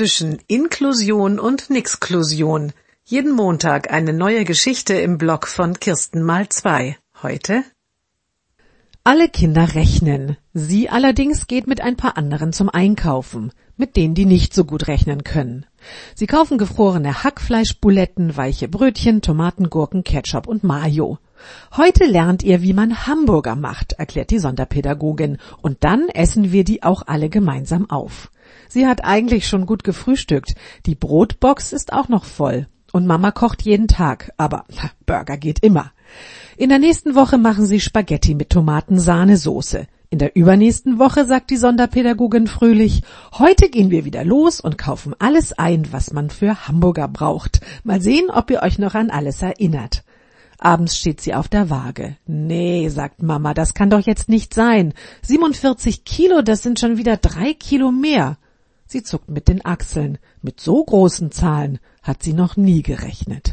zwischen Inklusion und Nixklusion. Jeden Montag eine neue Geschichte im Blog von Kirsten mal zwei. Heute alle Kinder rechnen. Sie allerdings geht mit ein paar anderen zum Einkaufen, mit denen die nicht so gut rechnen können. Sie kaufen gefrorene Hackfleischbuletten, weiche Brötchen, Tomaten, Gurken, Ketchup und Mayo. Heute lernt ihr, wie man Hamburger macht, erklärt die Sonderpädagogin, und dann essen wir die auch alle gemeinsam auf. Sie hat eigentlich schon gut gefrühstückt, die Brotbox ist auch noch voll. Und Mama kocht jeden Tag, aber Burger geht immer. In der nächsten Woche machen sie Spaghetti mit Tomatensahnesoße. In der übernächsten Woche sagt die Sonderpädagogin fröhlich, heute gehen wir wieder los und kaufen alles ein, was man für Hamburger braucht. Mal sehen, ob ihr euch noch an alles erinnert. Abends steht sie auf der Waage. Nee, sagt Mama, das kann doch jetzt nicht sein. 47 Kilo, das sind schon wieder drei Kilo mehr. Sie zuckt mit den Achseln. Mit so großen Zahlen hat sie noch nie gerechnet.